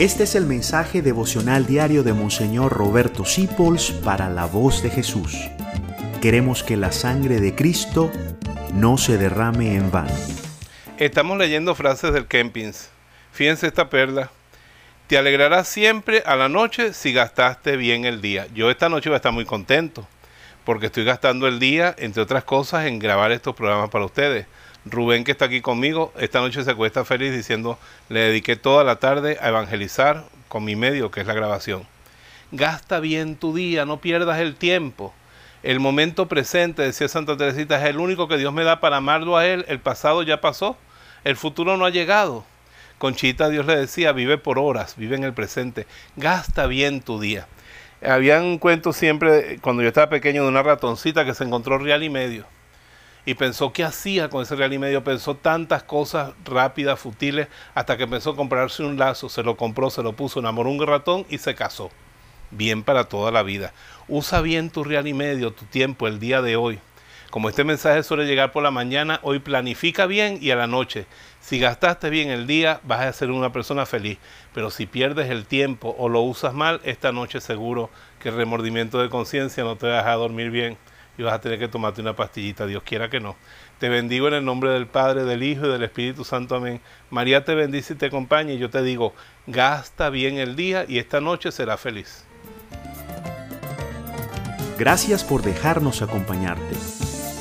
Este es el mensaje devocional diario de Monseñor Roberto Sipols para la voz de Jesús. Queremos que la sangre de Cristo no se derrame en vano. Estamos leyendo frases del Kempins. Fíjense esta perla. Te alegrarás siempre a la noche si gastaste bien el día. Yo esta noche voy a estar muy contento porque estoy gastando el día, entre otras cosas, en grabar estos programas para ustedes. Rubén, que está aquí conmigo, esta noche se acuesta feliz diciendo, le dediqué toda la tarde a evangelizar con mi medio, que es la grabación. Gasta bien tu día, no pierdas el tiempo. El momento presente, decía Santa Teresita, es el único que Dios me da para amarlo a Él. El pasado ya pasó, el futuro no ha llegado. Conchita Dios le decía, vive por horas, vive en el presente, gasta bien tu día. Habían cuentos siempre, cuando yo estaba pequeño, de una ratoncita que se encontró real y medio y pensó qué hacía con ese real y medio, pensó tantas cosas rápidas, futiles, hasta que a comprarse un lazo, se lo compró, se lo puso, enamoró un ratón y se casó. Bien para toda la vida. Usa bien tu real y medio, tu tiempo, el día de hoy. Como este mensaje suele llegar por la mañana, hoy planifica bien y a la noche. Si gastaste bien el día, vas a ser una persona feliz. Pero si pierdes el tiempo o lo usas mal, esta noche seguro que el remordimiento de conciencia no te va a dormir bien y vas a tener que tomarte una pastillita, Dios quiera que no. Te bendigo en el nombre del Padre, del Hijo y del Espíritu Santo. Amén. María te bendice y te acompaña y yo te digo, gasta bien el día y esta noche será feliz. Gracias por dejarnos acompañarte.